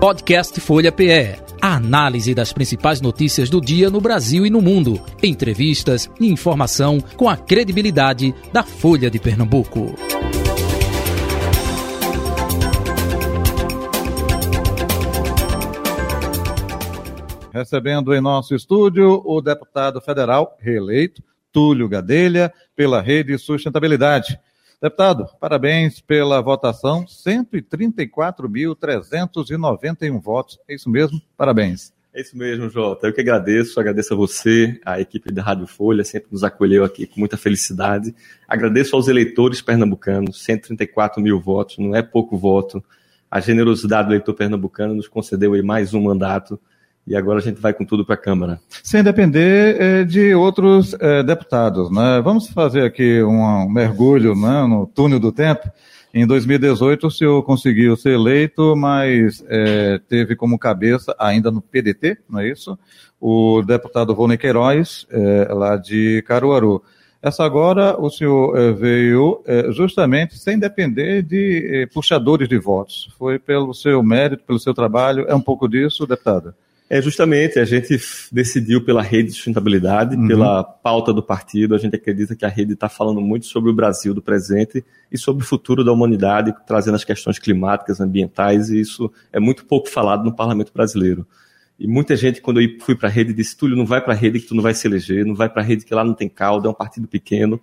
Podcast Folha PE. A análise das principais notícias do dia no Brasil e no mundo. Entrevistas e informação com a credibilidade da Folha de Pernambuco. Recebendo em nosso estúdio o deputado federal reeleito, Túlio Gadelha, pela Rede Sustentabilidade. Deputado, parabéns pela votação, 134.391 votos. É isso mesmo? Parabéns. É isso mesmo, Jota. Eu que agradeço, agradeço a você, a equipe da Rádio Folha, sempre nos acolheu aqui com muita felicidade. Agradeço aos eleitores pernambucanos, 134 mil votos, não é pouco voto. A generosidade do eleitor pernambucano nos concedeu aí mais um mandato e agora a gente vai com tudo para a Câmara. Sem depender eh, de outros eh, deputados. Né? Vamos fazer aqui um, mergulho né, no túnel do tempo. Em 2018, o senhor conseguiu ser eleito, mas eh, teve como cabeça, ainda no PDT, não é isso? O deputado Rony Queiroz, lá de Caruaru. Essa agora o senhor veio justamente sem depender de puxadores de votos. Foi pelo seu mérito, pelo seu trabalho. É um pouco disso, deputado? É justamente, a gente decidiu pela rede de sustentabilidade, uhum. pela pauta do partido, a gente acredita que a rede está falando muito sobre o Brasil do presente e sobre o futuro da humanidade, trazendo as questões climáticas, ambientais, e isso é muito pouco falado no parlamento brasileiro. E muita gente, quando eu fui para a rede, disse, Túlio, não vai para a rede que tu não vai se eleger, não vai para a rede que lá não tem caldo, é um partido pequeno.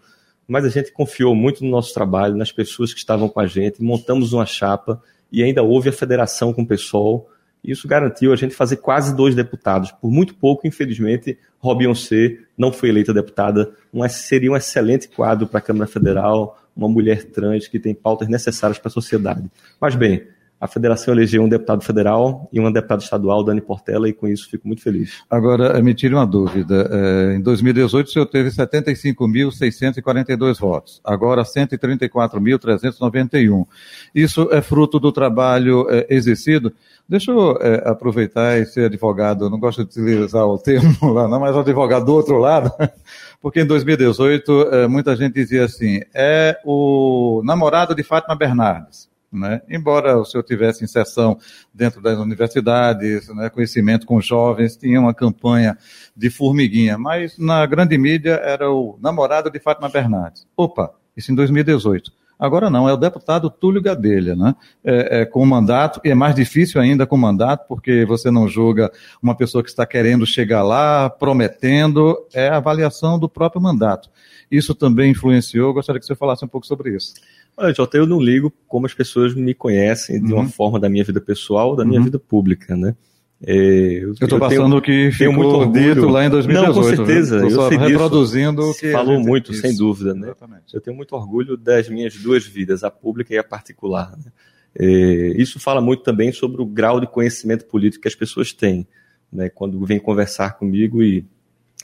Mas a gente confiou muito no nosso trabalho, nas pessoas que estavam com a gente, montamos uma chapa e ainda houve a federação com o pessoal, isso garantiu a gente fazer quase dois deputados. Por muito pouco, infelizmente, Robion C não foi eleita deputada. Um, seria um excelente quadro para a Câmara Federal, uma mulher trans que tem pautas necessárias para a sociedade. Mas bem, a federação elegeu um deputado federal e uma deputada estadual, Dani Portela, e com isso fico muito feliz. Agora, me tire uma dúvida. É, em 2018, o senhor teve 75.642 votos, agora 134.391. Isso é fruto do trabalho é, exercido. Deixa eu é, aproveitar e ser advogado, não gosto de utilizar o termo lá, não, mas advogado do outro lado, porque em 2018 muita gente dizia assim: é o namorado de Fátima Bernardes. Né? Embora o senhor tivesse inserção dentro das universidades, né, conhecimento com jovens, tinha uma campanha de formiguinha, mas na grande mídia era o namorado de Fátima Bernardes. Opa, isso em 2018. Agora não, é o deputado Túlio Gadelha, né? É, é, com mandato, e é mais difícil ainda com mandato, porque você não julga uma pessoa que está querendo chegar lá, prometendo, é a avaliação do próprio mandato. Isso também influenciou, gostaria que você falasse um pouco sobre isso. Olha, Jota, eu não ligo como as pessoas me conhecem de uma uhum. forma da minha vida pessoal, da minha uhum. vida pública, né? É, eu estou passando o que ficou muito orgulho lá em 2018. Não, com certeza. Estou só reproduzindo o que falou muito, sem dúvida, né? Exatamente. Eu tenho muito orgulho das minhas duas vidas, a pública e a particular. Né? É, isso fala muito também sobre o grau de conhecimento político que as pessoas têm, né? Quando vêm conversar comigo e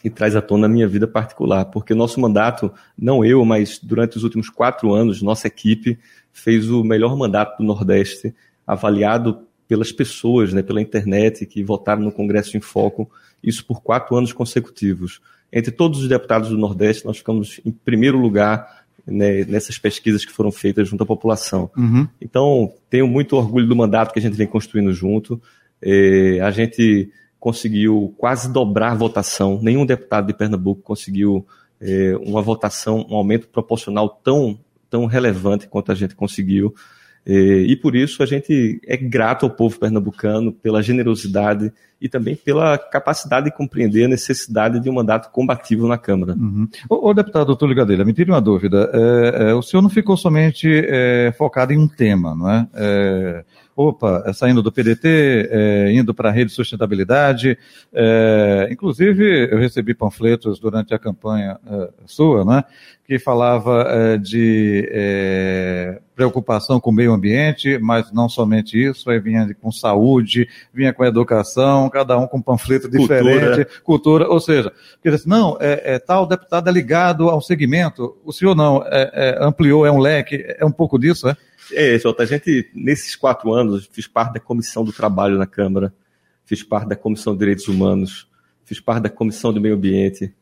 e traz à tona a minha vida particular, porque nosso mandato, não eu, mas durante os últimos quatro anos, nossa equipe fez o melhor mandato do Nordeste, avaliado pelas pessoas, né, pela internet, que votaram no Congresso em Foco, isso por quatro anos consecutivos. Entre todos os deputados do Nordeste, nós ficamos em primeiro lugar né, nessas pesquisas que foram feitas junto à população. Uhum. Então, tenho muito orgulho do mandato que a gente vem construindo junto. É, a gente conseguiu quase dobrar a votação. Nenhum deputado de Pernambuco conseguiu é, uma votação, um aumento proporcional tão, tão relevante quanto a gente conseguiu. É, e por isso a gente é grato ao povo pernambucano pela generosidade e também pela capacidade de compreender a necessidade de um mandato combativo na Câmara. Uhum. O, deputado Túlio Gadelha, me tire uma dúvida. É, é, o senhor não ficou somente é, focado em um tema, não é? é opa, é saindo do PDT, é, indo para a rede de sustentabilidade. É, inclusive, eu recebi panfletos durante a campanha é, sua, né, que falava é, de é, preocupação com o meio ambiente, mas não somente isso, aí vinha com saúde, vinha com educação, cada um com um panfleto diferente, cultura, cultura ou seja, quer dizer, não, é, tal deputado é ligado ao segmento, o senhor não, ampliou, é um leque, é um pouco disso, é? É, Jota, a gente, nesses quatro anos, fiz parte da Comissão do Trabalho na Câmara, fiz parte da Comissão de Direitos Humanos, fiz parte da Comissão do Meio Ambiente,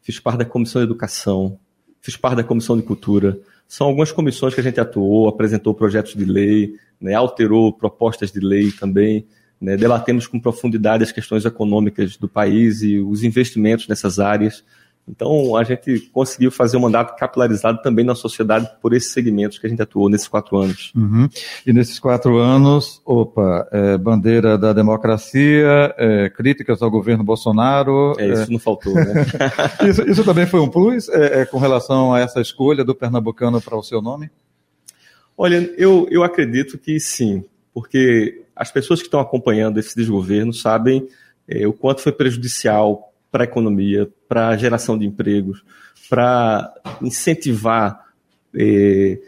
fiz parte da Comissão de Educação, fiz parte da Comissão de Cultura. São algumas comissões que a gente atuou, apresentou projetos de lei, né, alterou propostas de lei também. Né, debatemos com profundidade as questões econômicas do país e os investimentos nessas áreas. Então, a gente conseguiu fazer um mandato capilarizado também na sociedade por esses segmentos que a gente atuou nesses quatro anos. Uhum. E nesses quatro anos, opa, é, bandeira da democracia, é, críticas ao governo Bolsonaro. É, isso é... não faltou, né? isso, isso, também foi um plus é, é, com relação a essa escolha do pernambucano para o seu nome? Olha, eu, eu acredito que sim, porque as pessoas que estão acompanhando esse desgoverno sabem é, o quanto foi prejudicial para a economia, para a geração de empregos, para incentivar é,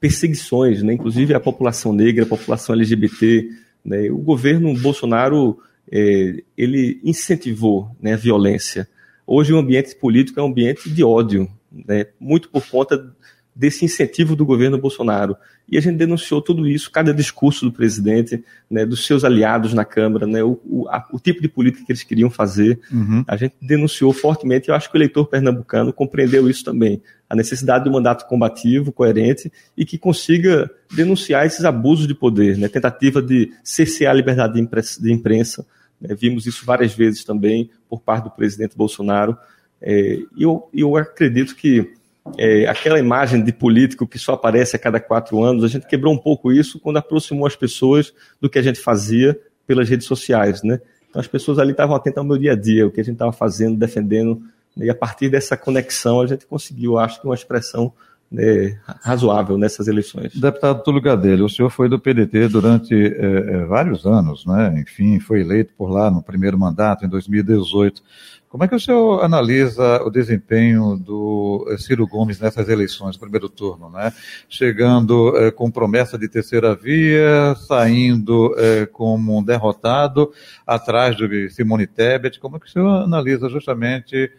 perseguições, né, inclusive a população negra, a população LGBT. Né, o governo Bolsonaro é, ele incentivou né, a violência. Hoje o ambiente político é um ambiente de ódio, né, muito por conta desse incentivo do governo Bolsonaro. E a gente denunciou tudo isso, cada discurso do presidente, né, dos seus aliados na Câmara, né, o, o, a, o, tipo de política que eles queriam fazer. Uhum. A gente denunciou fortemente, eu acho que o eleitor pernambucano compreendeu isso também. A necessidade de um mandato combativo, coerente e que consiga denunciar esses abusos de poder, né, tentativa de cercear a liberdade de imprensa. Né, vimos isso várias vezes também por parte do presidente Bolsonaro. É, e eu, eu acredito que é, aquela imagem de político que só aparece a cada quatro anos, a gente quebrou um pouco isso quando aproximou as pessoas do que a gente fazia pelas redes sociais, né? Então as pessoas ali estavam atentas ao meu dia a dia, o que a gente estava fazendo, defendendo, né? e a partir dessa conexão a gente conseguiu, acho que uma expressão né, razoável nessas eleições. Deputado Túlio Gadelho, o senhor foi do PDT durante é, vários anos, né? Enfim, foi eleito por lá no primeiro mandato, em 2018. Como é que o senhor analisa o desempenho do eh, Ciro Gomes nessas eleições, primeiro turno, né? Chegando com promessa de terceira via, saindo como um derrotado, atrás de Simone Tebet. Como é que o senhor analisa justamente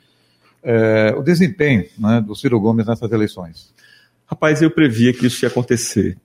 o desempenho né, do Ciro Gomes nessas eleições? Rapaz, eu previa que isso ia acontecer.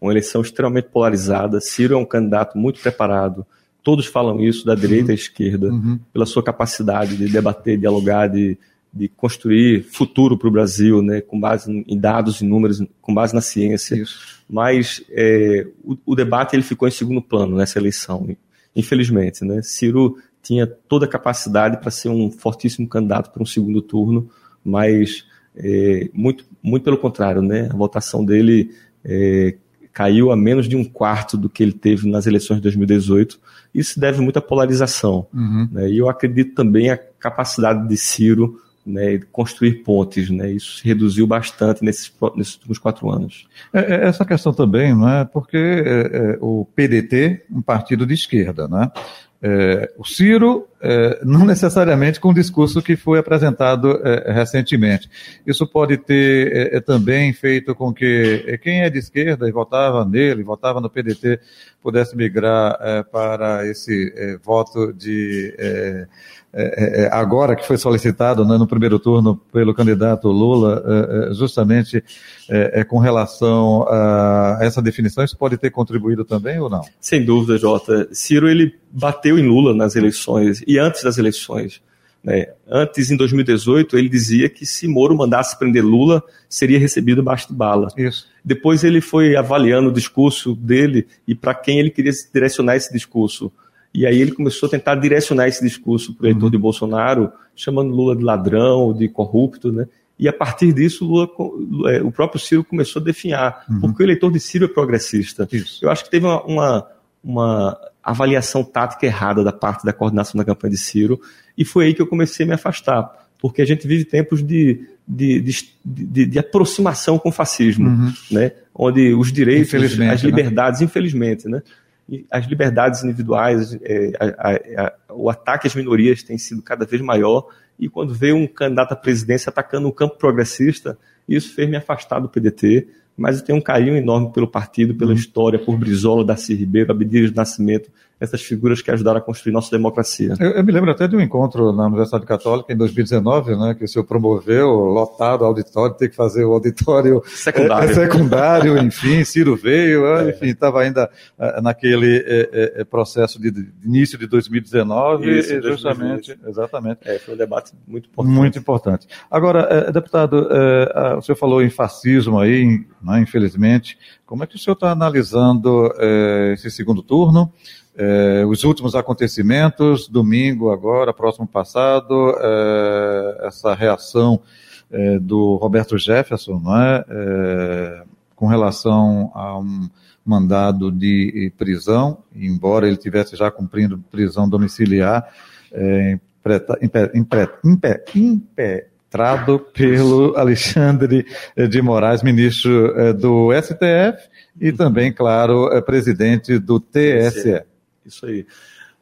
Uma eleição extremamente polarizada. Ciro é um candidato muito preparado todos falam isso, da direita uhum. à esquerda, uhum. pela sua capacidade de debater, dialogar, de, de construir futuro para o Brasil, né, com base em dados e números, com base na ciência. Isso. Mas é, o, o, debate ele ficou em segundo plano nessa eleição, infelizmente. Né? Ciro tinha toda a capacidade para ser um fortíssimo candidato para um segundo turno, mas é, muito, muito pelo contrário, né? a votação dele é, caiu a menos de um quarto do que ele teve nas eleições de 2018. Isso deve muito à polarização. Uhum. Né? E eu acredito também a capacidade de Ciro né, construir pontes. Né? Isso se reduziu bastante nesses, nesses últimos quatro anos. É, é essa questão também, não é? porque é, é, o PDT, um partido de esquerda, né? É, o Ciro, não necessariamente com o discurso que foi apresentado é, recentemente. Isso pode ter é, é, também feito com que é, quem é de esquerda e votava nele, votava no PDT, pudesse migrar para esse voto de é, é, é, agora que foi solicitado né, no primeiro turno pelo candidato Lula, é, é justamente é, com relação a essa definição, isso pode ter contribuído também ou não? Sem dúvida, Jota. Ciro ele bateu em Lula nas eleições e antes das eleições. Né? Antes, em 2018, ele dizia que se Moro mandasse prender Lula, seria recebido baixo de bala. Isso. Depois ele foi avaliando o discurso dele e para quem ele queria direcionar esse discurso. E aí ele começou a tentar direcionar esse discurso para o eleitor uhum. de Bolsonaro, chamando Lula de ladrão, de corrupto, né? E a partir disso, Lula, é, o próprio Ciro começou a definhar, uhum. porque o eleitor de Ciro é progressista. Isso. Eu acho que teve uma, uma, uma, avaliação tática errada da parte da coordenação da campanha de Ciro, e foi aí que eu comecei a me afastar, porque a gente vive tempos de, de, de, de, de aproximação com o fascismo, uhum. né? onde os direitos, as né? liberdades, né? infelizmente, né? as liberdades individuais, é, a, a, a, o ataque às minorias tem sido cada vez maior, e quando veio um candidato à presidência atacando o campo progressista, isso fez me afastar do PDT, mas eu tenho um carinho enorme pelo partido, pela uhum. história, por Brizola, Darcy Ribeiro, Abdias de Nascimento, essas figuras que ajudaram a construir nossa democracia. Eu, eu, me lembro até de um encontro na Universidade Católica em 2019, né, que o senhor promoveu, lotado auditório, ter que fazer o auditório secundário, é, secundário enfim, Ciro veio, é. enfim, estava ainda é, naquele é, é, processo de, de, início de 2019, Isso, justamente, 2020. exatamente. É, foi um debate muito importante. Muito importante. Agora, deputado, o senhor falou em fascismo aí, né, infelizmente, como é que o senhor está analisando esse segundo turno? é, os últimos acontecimentos, domingo agora, próximo passado, é, essa reação é, do Roberto Jefferson, não é? é? com relação a um mandado de prisão, embora ele tivesse já cumprindo prisão domiciliar, é, impetrado pelo Alexandre de Moraes, ministro é, do STF e também, claro, é presidente do TSE. Isso aí.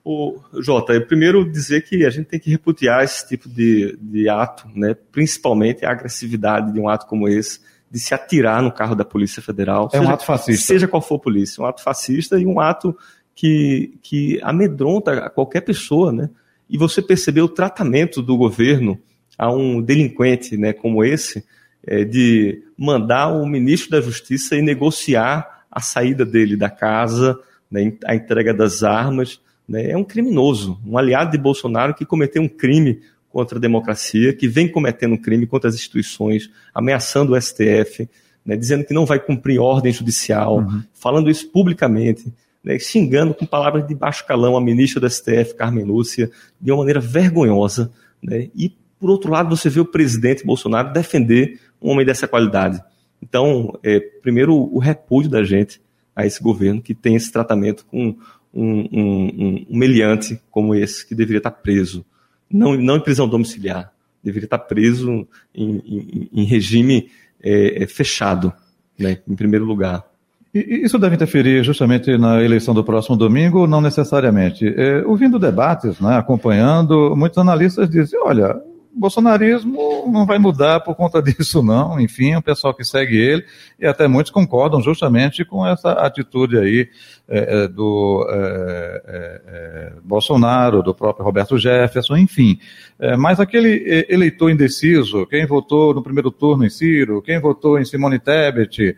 O, Jota, eu primeiro dizer que a gente tem que repudiar esse tipo de, de ato, né? principalmente a agressividade de um ato como esse, de se atirar no carro da Polícia Federal. É seja, um ato fascista. Seja qual for a polícia, um ato fascista e um ato que, que amedronta qualquer pessoa, né? E você percebeu o tratamento do governo a um delinquente né, como esse, é, de mandar o ministro da Justiça e negociar a saída dele da casa, né, a entrega das armas. Né, é um criminoso, um aliado de Bolsonaro que cometeu um crime contra a democracia, que vem cometendo um crime contra as instituições, ameaçando o STF, né, dizendo que não vai cumprir ordem judicial, uhum. falando isso publicamente, né, xingando com palavras de baixo calão a ministra do STF, Carmen Lúcia, de uma maneira vergonhosa. Né, e, por outro lado, você vê o presidente Bolsonaro defender um homem dessa qualidade. Então, é, primeiro, o repúdio da gente a esse governo que tem esse tratamento com um, um, um meliante como esse, que deveria estar preso. Não, não em prisão domiciliar, deveria estar preso em, em, em regime é, é, fechado, né, em primeiro lugar. E isso deve interferir justamente na eleição do próximo domingo? Não necessariamente. É, ouvindo debates, né, acompanhando, muitos analistas dizem: olha, bolsonarismo não vai mudar por conta disso, não. Enfim, o pessoal que segue ele, e até muitos concordam justamente com essa atitude aí é, é do é, é, é, Bolsonaro, do próprio Roberto Jefferson, enfim. É, mas aquele eleitor indeciso, quem votou no primeiro turno em Ciro, quem votou em Simone Tebet,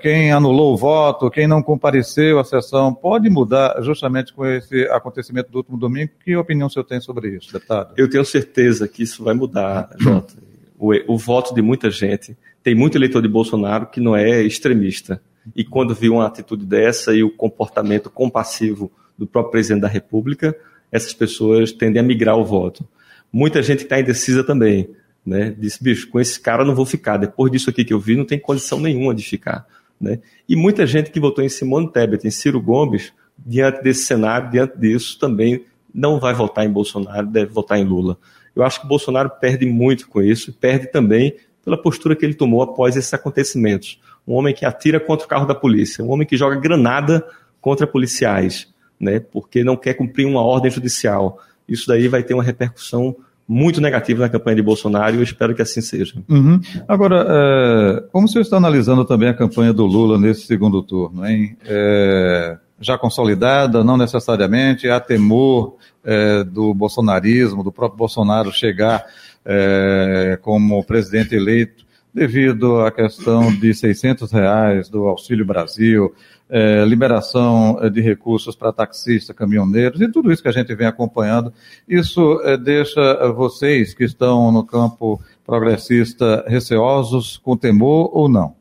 quem anulou o voto, quem não compareceu à sessão, pode mudar justamente com esse acontecimento do último domingo? Que opinião o senhor tem sobre isso, deputado? Eu tenho certeza que isso vai mudar, Jota. O, o voto de muita gente. Tem muito eleitor de Bolsonaro que não é extremista. E quando viu uma atitude dessa e o comportamento compassivo do próprio presidente da República, essas pessoas tendem a migrar o voto. Muita gente está indecisa também, né? Disse, bicho, com esse cara eu não vou ficar. Depois disso aqui que eu vi, não tem condição nenhuma de ficar. Né? E muita gente que votou em Simone Tebet, em Ciro Gomes, diante desse cenário, diante disso, também não vai votar em Bolsonaro, deve votar em Lula. Eu acho que Bolsonaro perde muito com isso, perde também pela postura que ele tomou após esses acontecimentos. Um homem que atira contra o carro da polícia, um homem que joga granada contra policiais, né, porque não quer cumprir uma ordem judicial. Isso daí vai ter uma repercussão muito negativa na campanha de Bolsonaro e eu espero que assim seja. Uhum. Agora, é, como você está analisando também a campanha do Lula nesse segundo turno, hein? É, já consolidada, não necessariamente, há temor é, do bolsonarismo, do próprio Bolsonaro chegar é, como presidente eleito devido à questão de 600 reais do Auxílio Brasil, é, liberação de recursos para taxistas, caminhoneiros e tudo isso que a gente vem acompanhando. Isso deixa vocês que estão no campo progressista receosos, com temor ou não?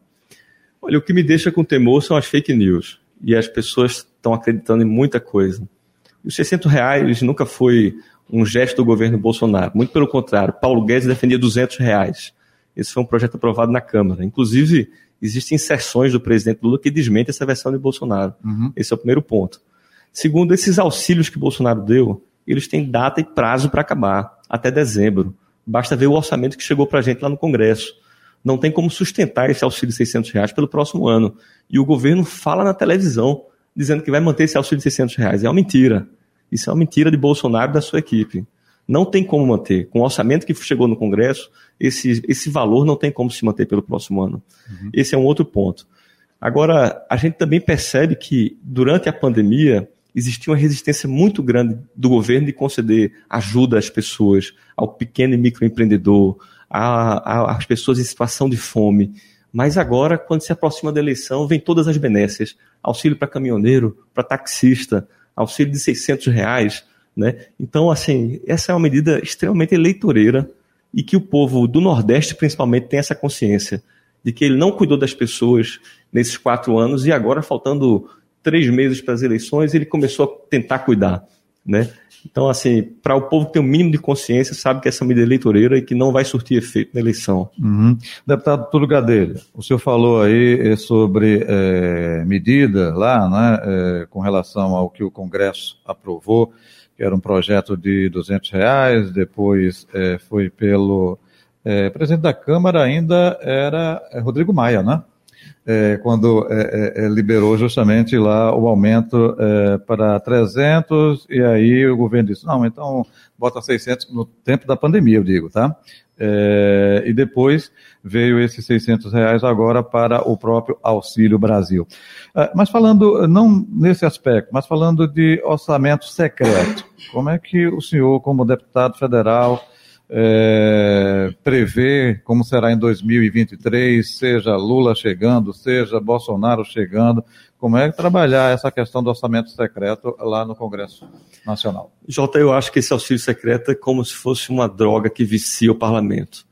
Olha, o que me deixa com temor são as fake news e as pessoas estão acreditando em muita coisa. Os 600 reais nunca foi um gesto do governo Bolsonaro. Muito pelo contrário, Paulo Guedes defendia 200 reais. Esse foi um projeto aprovado na Câmara. Inclusive, existem inserções do presidente Lula que desmentem essa versão de Bolsonaro. Uhum. Esse é o primeiro ponto. Segundo, esses auxílios que Bolsonaro deu, eles têm data e prazo para acabar, até dezembro. Basta ver o orçamento que chegou para a gente lá no Congresso. Não tem como sustentar esse auxílio de 600 reais pelo próximo ano. E o governo fala na televisão dizendo que vai manter esse auxílio de 600 reais. É uma mentira. Isso é uma mentira de Bolsonaro e da sua equipe. Não tem como manter. Com o orçamento que chegou no Congresso, esse, esse valor não tem como se manter pelo próximo ano. Uhum. Esse é um outro ponto. Agora, a gente também percebe que, durante a pandemia, existia uma resistência muito grande do governo de conceder ajuda às pessoas, ao pequeno e microempreendedor, às pessoas em situação de fome. Mas agora, quando se aproxima da eleição, vem todas as benécias. Auxílio para caminhoneiro, para taxista, auxílio de 600 reais. Né? Então, assim, essa é uma medida extremamente eleitoreira e que o povo do Nordeste, principalmente, tem essa consciência de que ele não cuidou das pessoas nesses quatro anos e agora, faltando três meses para as eleições, ele começou a tentar cuidar, né? Então, assim, para o povo ter um mínimo de consciência, sabe que essa medida eleitoreira e que não vai surtir efeito na eleição. Uhum. Deputado Túlio Gadelha, o senhor falou aí eh, sobre é, medida lá, né, é, com relação ao que o Congresso aprovou, que era um projeto de 200 reais, depois é, foi pelo presidente da Câmara, ainda era Rodrigo Maia, né? É, quando é, é, é, liberou justamente lá o aumento é, para 300, e aí o governo disse, não, então bota 600 no tempo da pandemia, eu digo, tá? É, e depois veio esses 600 reais agora para o próprio Auxílio Brasil. mas falando, não nesse aspecto, mas falando de orçamento secreto, como é que o senhor, como deputado federal, é, prever como será em 2023, seja Lula chegando, seja Bolsonaro chegando, como é que trabalhar essa questão do orçamento secreto lá no Congresso Nacional? Jota, eu acho que esse auxílio secreto é como se fosse uma droga que vicia o parlamento.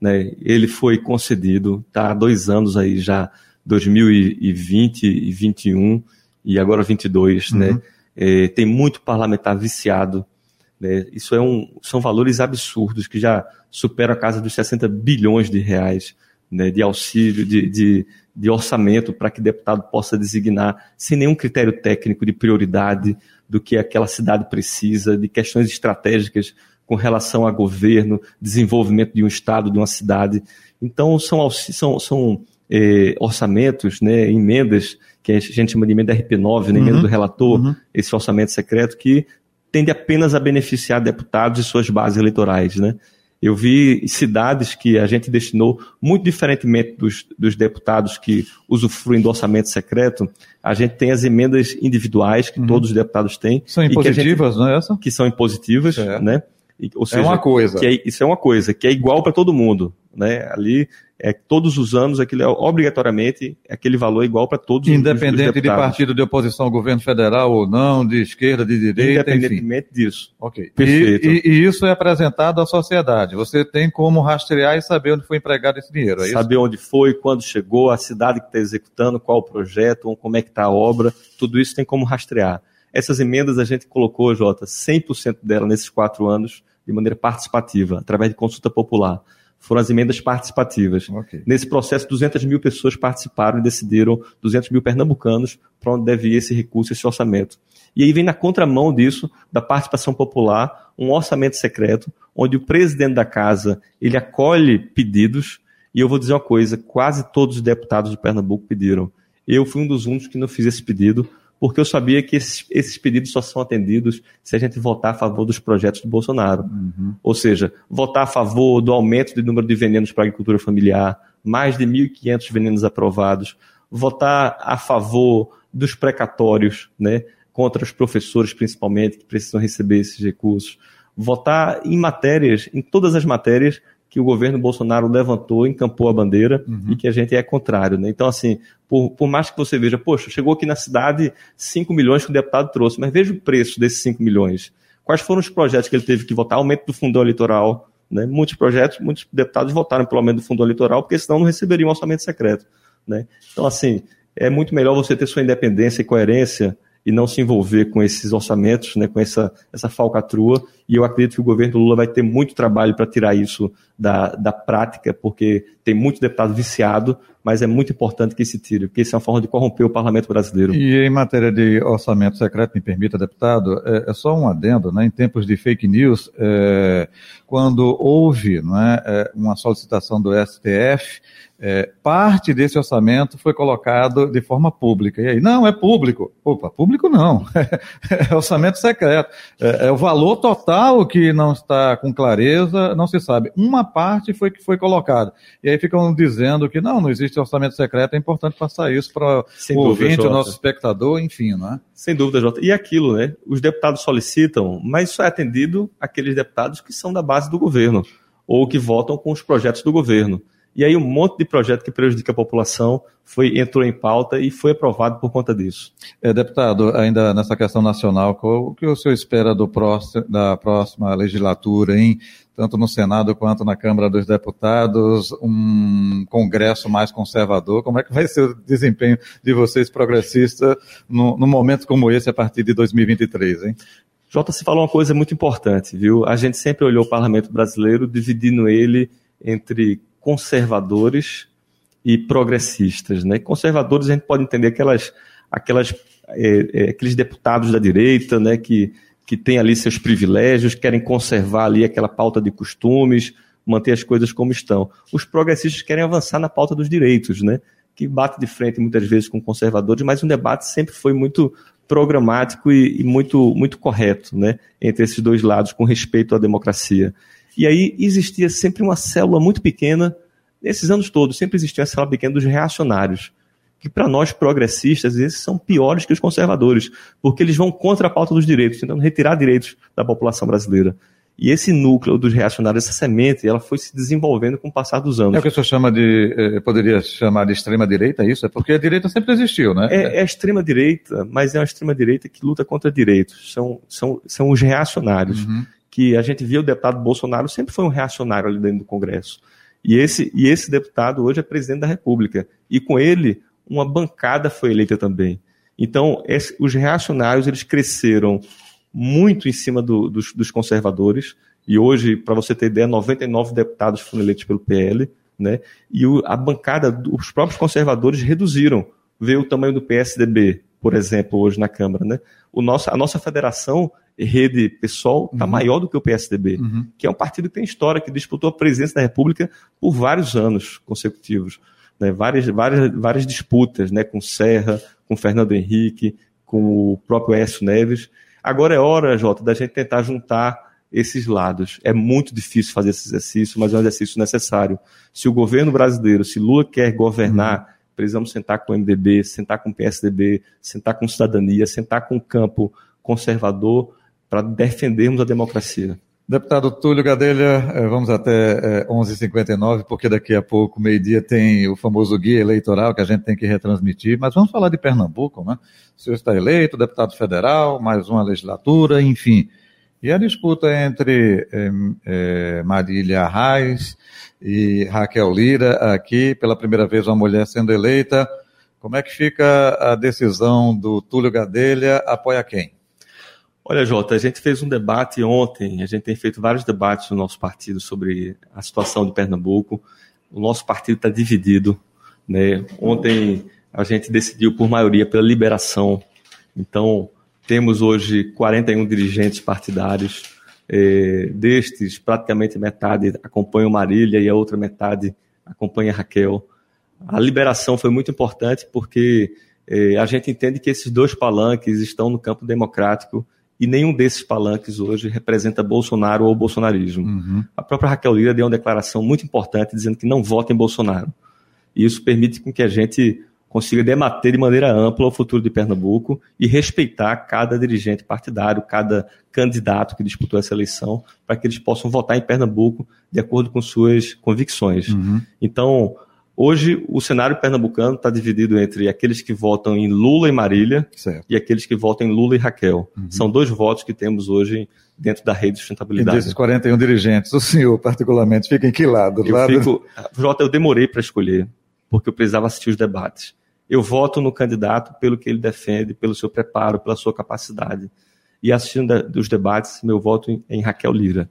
Né? Ele foi concedido, está há dois anos aí já, 2020 e 2021 e agora 22, né? uhum. né? É, tem muito parlamentar viciado né? Isso é um, são valores absurdos que já superam a casa dos 60 bilhões de reais né, de auxílio, de, de, de orçamento para que deputado possa designar sem nenhum critério técnico de prioridade do que aquela cidade precisa, de questões estratégicas com relação a governo, desenvolvimento de um estado, de uma cidade. Então, são, são, são eh, orçamentos, né, emendas, que a gente chama de emenda RP9, né, emenda uhum, do relator, uhum. esse orçamento secreto, que tende apenas a beneficiar deputados e suas bases eleitorais, né? Eu vi cidades que a gente destinou, muito diferentemente dos, dos deputados que usufruem do orçamento secreto, a gente tem as emendas individuais que uhum. todos os deputados têm. São impositivas, gente, não é essa? Que são impositivas, certo. né? E, ou seja, é uma coisa. É, isso é uma coisa, que é igual para todo mundo. Né? Ali, é, todos os anos, aquilo é obrigatoriamente aquele valor igual para todos Independente os, de partido de oposição ao governo federal ou não, de esquerda, de direita, Independentemente enfim. disso. Ok. Perfeito. E, e, e, isso é apresentado à sociedade. Você tem como rastrear e saber onde foi empregado esse dinheiro, é Saber onde foi, quando chegou, a cidade que está executando, qual o projeto, como é que está a obra, tudo isso tem como rastrear. Essas emendas a gente colocou, Jota, 100% dela nesses quatro anos de maneira participativa, através de consulta popular. Foram as emendas participativas. Okay. Nesse processo, 200 mil pessoas participaram e decidiram, 200 mil pernambucanos, para onde deve ir esse recurso, esse orçamento. E aí vem na contramão disso, da participação popular, um orçamento secreto, onde o presidente da casa ele acolhe pedidos. E eu vou dizer uma coisa: quase todos os deputados de Pernambuco pediram. Eu fui um dos únicos que não fiz esse pedido, porque eu sabia que esses, esses, pedidos só são atendidos se a gente votar a favor dos projetos do Bolsonaro. Uhum. Ou seja, votar a favor do aumento do número de venenos para a agricultura familiar, mais de 1.500 venenos aprovados, votar a favor dos precatórios, né, contra os professores principalmente, que precisam receber esses recursos, votar em matérias, em todas as matérias que o governo Bolsonaro levantou, encampou a bandeira uhum. e que a gente é contrário. Né? Então, assim, por, por, mais que você veja, poxa, chegou aqui na cidade 5 milhões que o deputado trouxe, mas veja o preço desses 5 milhões. Quais foram os projetos que ele teve que votar? Aumento do fundão eleitoral. Né? Muitos projetos, muitos deputados votaram pelo aumento do fundão eleitoral, porque senão não receberiam um orçamento secreto. Né? Então, assim, é muito melhor você ter sua independência e coerência e não se envolver com esses orçamentos, né, com essa, essa falcatrua. E eu acredito que o governo Lula vai ter muito trabalho para tirar isso da, da prática, porque tem muito deputado viciado, mas é muito importante que se tire, porque isso é uma forma de corromper o parlamento brasileiro. E em matéria de orçamento secreto, me permita, deputado, é, é só um adendo, né, em tempos de fake news, é, quando houve não é, é uma solicitação do STF, é, parte desse orçamento foi colocado de forma pública. E aí, não, é público. Opa, público não. é orçamento secreto. É, é, o valor total que não está com clareza, não se sabe. Uma parte foi que foi colocada. E aí ficam dizendo que não, não existe orçamento secreto, é importante passar isso para o ouvinte, o nosso espectador, enfim, não é? Sem dúvida, Jota. E aquilo, né? Os deputados solicitam, mas isso é atendido aqueles deputados que são da base do governo ou que votam com os projetos do governo. E aí um monte de projeto que prejudica a população foi entrou em pauta e foi aprovado por conta disso. É, deputado, ainda nessa questão nacional, o que o senhor espera do próximo, da próxima legislatura, hein? tanto no Senado quanto na Câmara dos Deputados, um Congresso mais conservador? Como é que vai ser o desempenho de vocês progressistas num, num momento como esse a partir de 2023, hein? Jota, se falou uma coisa muito importante, viu? A gente sempre olhou o parlamento brasileiro dividindo ele entre conservadores e progressistas, né? Conservadores a gente pode entender aquelas, aquelas, é, é, aqueles deputados da direita, né? Que, que têm ali seus privilégios, querem conservar ali aquela pauta de costumes, manter as coisas como estão. Os progressistas querem avançar na pauta dos direitos, né? Que bate de frente muitas vezes com conservadores, mas o debate sempre foi muito programático e, e, muito, muito correto né, entre esses dois lados, com respeito à democracia. E aí existia sempre uma célula muito pequena, nesses anos todos, sempre existia uma célula pequena dos reacionários, que para nós progressistas, esses são piores que os conservadores, porque eles vão contra a pauta dos direitos, tentando retirar direitos da população brasileira. E esse núcleo dos reacionários, essa semente, ela foi se desenvolvendo com o passar dos anos. É o que o senhor chama de, eh, poderia chamar de extrema-direita, é isso? É porque a direita sempre existiu, né? É, é a extrema-direita, mas é uma extrema-direita que luta contra direitos. São, são, são os reacionários. Uhum. Que a gente viu o deputado Bolsonaro sempre foi um reacionário ali dentro do Congresso. E esse, e esse deputado hoje é presidente da República. E com ele, uma bancada foi eleita também. Então, esse, os reacionários, eles cresceram muito em cima do, dos, dos, conservadores, e hoje, para você ter ideia, 99 deputados foram eleitos pelo PL, né? e o, a bancada, os próprios conservadores reduziram. Vê o tamanho do PSDB, por exemplo, hoje na Câmara. Né? O nosso, a nossa federação, rede PSOL, está uhum. maior do que o PSDB, uhum. que é um partido que tem história, que disputou a presidência da República por vários anos consecutivos. Né? Várias, várias, várias disputas né? com Serra, com Fernando Henrique, com o próprio Écio Neves. Agora é hora, Jota, da gente tentar juntar esses lados. É muito difícil fazer esse exercício, mas é um exercício necessário. Se o governo brasileiro, se Lula quer governar, uhum. Precisamos sentar com o MDB, sentar com o PSDB, sentar com cidadania, sentar com o campo conservador para defendermos a democracia. Deputado Túlio Gadelha, eh, vamos até 11h59, eh, porque daqui a pouco, meio-dia, tem o famoso guia eleitoral que a gente tem que retransmitir, mas vamos falar de Pernambuco, né? O senhor está eleito, deputado federal, mais uma legislatura, enfim. E a disputa entre eh, Marília Reis e Raquel Lira, aqui, pela primeira vez, uma mulher sendo eleita, como é que fica a decisão do Túlio Gadelha? Apoia quem? Olha, Jota, a gente fez um debate ontem, a gente tem feito vários debates no nosso partido sobre a situação de Pernambuco. O nosso partido está dividido. Né? Ontem a gente decidiu por maioria pela liberação. Então, temos hoje 41 dirigentes partidários. É, destes, praticamente metade acompanha o Marília e a outra metade acompanha a Raquel. A liberação foi muito importante porque é, a gente entende que esses dois palanques estão no campo democrático e nenhum desses palanques hoje representa Bolsonaro ou bolsonarismo. Uhum. A própria Raquel Lira deu uma declaração muito importante dizendo que não vota em Bolsonaro. E isso permite com que a gente consiga debater de maneira ampla o futuro de Pernambuco e respeitar cada dirigente partidário, cada candidato que disputou essa eleição, para que eles possam votar em Pernambuco de acordo com suas convicções. Uhum. Então, Hoje, o cenário pernambucano está dividido entre aqueles que votam em Lula e Marília certo. e aqueles que votam em Lula e Raquel. Uhum. São dois votos que temos hoje dentro da rede de sustentabilidade. E desses 41 dirigentes, o senhor, particularmente, fica em que lado? Eu lado... fico... Jota, eu demorei para escolher, porque eu precisava assistir os debates. Eu voto no candidato pelo que ele defende, pelo seu preparo, pela sua capacidade. E assistindo os debates, meu voto é em Raquel Lira.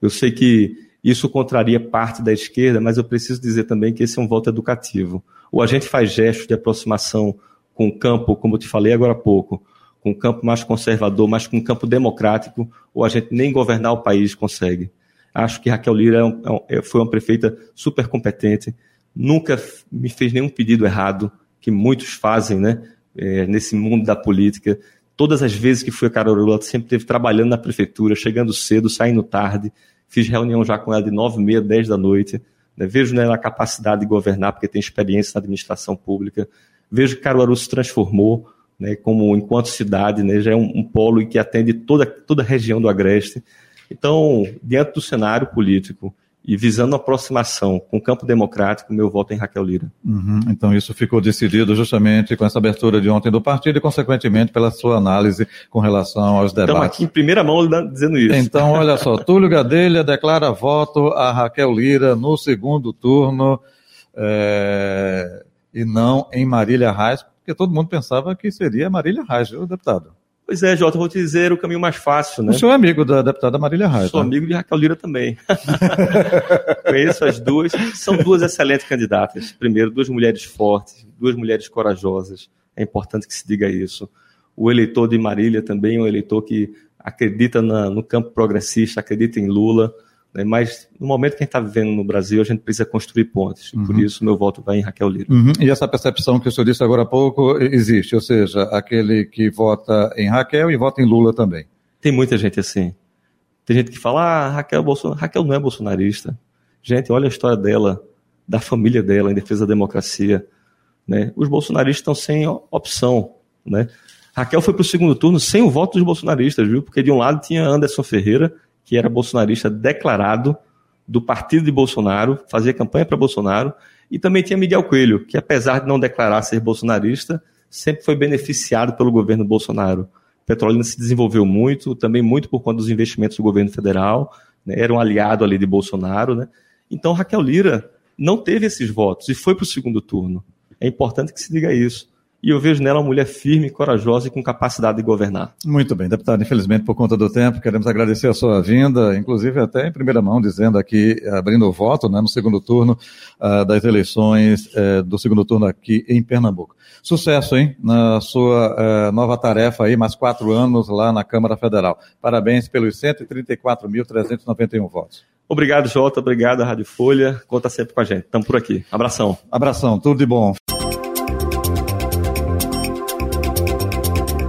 Eu sei que isso contraria parte da esquerda, mas eu preciso dizer também que esse é um voto educativo. Ou a gente faz gestos de aproximação com o campo, como eu te falei agora há pouco, com um campo mais conservador, mas com um campo democrático, ou a gente nem governar o país consegue. Acho que Raquel Lira é um, é, foi uma prefeita super competente, nunca me fez nenhum pedido errado, que muitos fazem né, é, nesse mundo da política. Todas as vezes que fui a ela sempre esteve trabalhando na prefeitura, chegando cedo, saindo tarde, Fiz reunião já com ela de nove e meia, dez da noite. Né? Vejo nela a capacidade de governar, porque tem experiência na administração pública. Vejo que Caruaru se transformou né, como, enquanto cidade, né, já é um, um polo que atende toda, toda a região do Agreste. Então, diante do cenário político e visando a aproximação com o campo democrático, meu voto é em Raquel Lira. Uhum, então isso ficou decidido justamente com essa abertura de ontem do partido e, consequentemente, pela sua análise com relação aos debates. Estamos aqui em primeira mão dizendo isso. Então, olha só, Túlio Gadelha declara voto a Raquel Lira no segundo turno é, e não em Marília Reis, porque todo mundo pensava que seria Marília Reis, viu, deputado? Pois é, Jota, vou te dizer o caminho mais fácil, né? O senhor é amigo da deputada Marília Reis. Sou né? amigo de Raquel Lira também. Conheço as duas. São duas excelentes candidatas. Primeiro, duas mulheres fortes, duas mulheres corajosas. É importante que se diga isso. O eleitor de Marília também é um eleitor que acredita na, no campo progressista, acredita em Lula. Né? Mas no momento que a gente está vivendo no Brasil, a gente precisa construir pontes. Uhum. Por isso, meu voto vai em Raquel Lira. Uhum. E essa percepção que o senhor disse agora há pouco existe, ou seja, aquele que vota em Raquel e vota em Lula também. Tem muita gente assim. Tem gente que fala, ah, Raquel, Bolson... Raquel não é bolsonarista. Gente, olha a história dela, da família dela em defesa da democracia. Né? Os bolsonaristas estão sem opção. Né? Raquel foi para o segundo turno sem o voto dos bolsonaristas, viu? Porque de um lado tinha Anderson Ferreira, que era bolsonarista declarado do partido de Bolsonaro, fazia campanha para Bolsonaro, e também tinha Miguel Coelho, que apesar de não declarar ser bolsonarista, sempre foi beneficiado pelo governo Bolsonaro. Petrolina se desenvolveu muito, também muito por conta dos investimentos do governo federal, né, era um aliado ali de Bolsonaro. Né? Então Raquel Lira não teve esses votos e foi para o segundo turno. É importante que se diga isso e eu vejo nela uma mulher firme, corajosa e com capacidade de governar. Muito bem, deputado. Infelizmente, por conta do tempo, queremos agradecer a sua vinda, inclusive até em primeira mão, dizendo aqui, abrindo o voto né, no segundo turno uh, das eleições uh, do segundo turno aqui em Pernambuco. Sucesso, hein, na sua uh, nova tarefa aí, mais quatro anos lá na Câmara Federal. Parabéns pelos 134.391 votos. Obrigado, Jota. Obrigado, Rádio Folha. Conta sempre com a gente. Estamos por aqui. Abração. Abração. Tudo de bom.